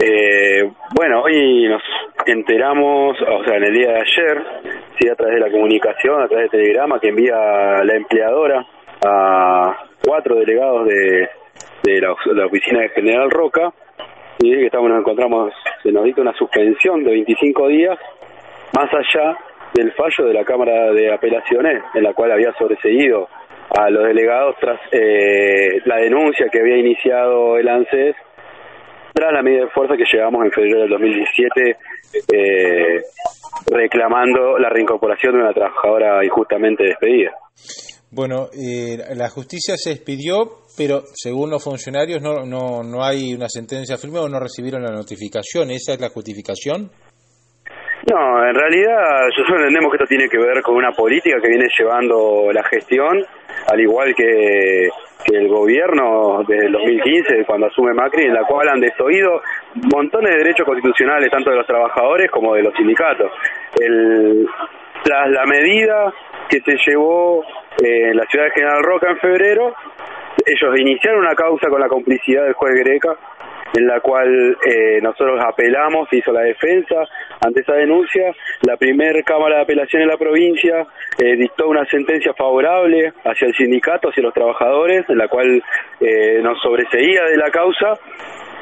Eh, bueno, hoy nos enteramos, o sea, en el día de ayer, sí, a través de la comunicación, a través de telegrama que envía la empleadora a cuatro delegados de, de la, oficina de General Roca, y que estamos, nos encontramos, se nos dicta una suspensión de 25 días, más allá del fallo de la Cámara de Apelaciones, en la cual había sobreseído a los delegados tras eh, la denuncia que había iniciado el ANSES tras la medida de fuerza que llegamos en febrero del 2017 eh, reclamando la reincorporación de una trabajadora injustamente despedida. Bueno, eh, la justicia se despidió, pero según los funcionarios no, no, no hay una sentencia firme o no recibieron la notificación. ¿Esa es la justificación? No, en realidad nosotros entendemos que esto tiene que ver con una política que viene llevando la gestión, al igual que, desde el 2015, cuando asume Macri, en la cual han desoído montones de derechos constitucionales, tanto de los trabajadores como de los sindicatos. El, tras la medida que se llevó eh, en la ciudad de General Roca en febrero, ellos iniciaron una causa con la complicidad del juez Greca en la cual eh, nosotros apelamos, hizo la defensa ante esa denuncia. La primera Cámara de Apelación en la provincia eh, dictó una sentencia favorable hacia el sindicato, hacia los trabajadores, en la cual eh, nos sobreseía de la causa.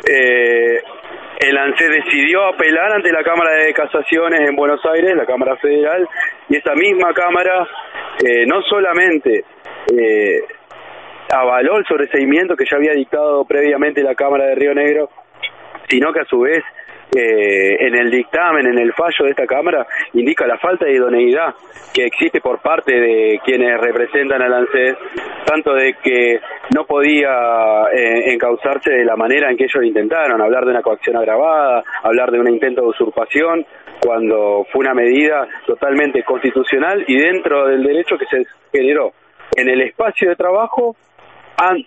el ANSE decidió apelar ante la Cámara de Casaciones en Buenos Aires, la Cámara Federal, y esa misma Cámara no solamente avaló el sobreseimiento que ya había dictado previamente la Cámara de Río Negro, sino que a su vez eh, en el dictamen, en el fallo de esta Cámara, indica la falta de idoneidad que existe por parte de quienes representan al ANSES, tanto de que no podía eh, encauzarse de la manera en que ellos intentaron, hablar de una coacción agravada, hablar de un intento de usurpación, cuando fue una medida totalmente constitucional y dentro del derecho que se generó. En el espacio de trabajo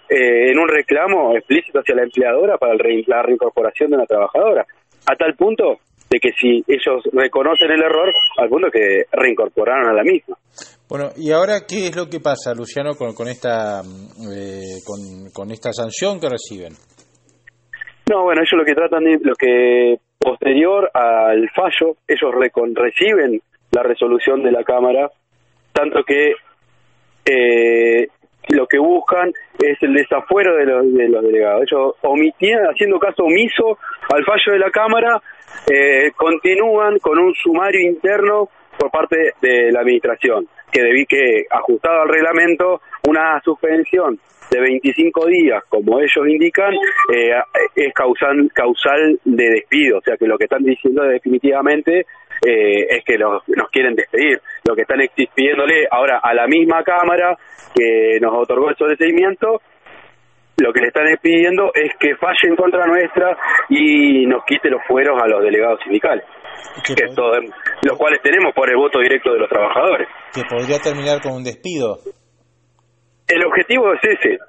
en un reclamo explícito hacia la empleadora para la reincorporación de una trabajadora, a tal punto de que si ellos reconocen el error, al punto que reincorporaron a la misma. Bueno, y ahora qué es lo que pasa, Luciano, con, con esta eh, con, esta sanción que reciben. No, bueno, ellos lo que tratan de, lo que posterior al fallo, ellos reciben la resolución de la Cámara, tanto que eh, lo que buscan es el desafuero de los, de los delegados. Ellos omitían, haciendo caso omiso al fallo de la Cámara, eh, continúan con un sumario interno por parte de la Administración, que debí que, ajustado al reglamento, una suspensión de 25 días, como ellos indican, eh, es causal, causal de despido. O sea que lo que están diciendo definitivamente eh, es que los, nos quieren despedir. Lo que están exigiéndole ahora a la misma Cámara que nos otorgó el sobreseimiento, lo que le están pidiendo es que falle en contra nuestra y nos quite los fueros a los delegados sindicales. Que los cuales tenemos por el voto directo de los trabajadores. Que podría terminar con un despido. El objetivo es ese,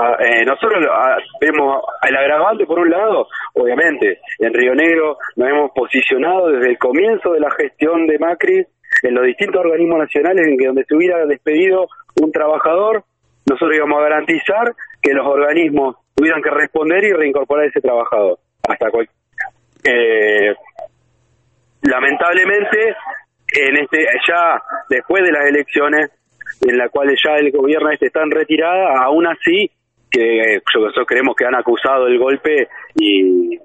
Ah, eh, nosotros ah, vemos el agravante por un lado, obviamente, en Río Negro nos hemos posicionado desde el comienzo de la gestión de Macri en los distintos organismos nacionales en que donde se hubiera despedido un trabajador, nosotros íbamos a garantizar que los organismos tuvieran que responder y reincorporar a ese trabajador. Hasta eh, lamentablemente, en este ya después de las elecciones, en las cuales ya el gobierno este está en retirada, aún así que nosotros creemos que han acusado el golpe y,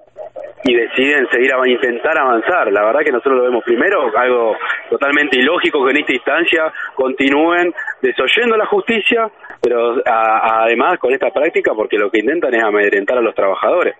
y deciden seguir a intentar avanzar. La verdad que nosotros lo vemos primero, algo totalmente ilógico que en esta instancia continúen desoyendo la justicia, pero además con esta práctica porque lo que intentan es amedrentar a los trabajadores.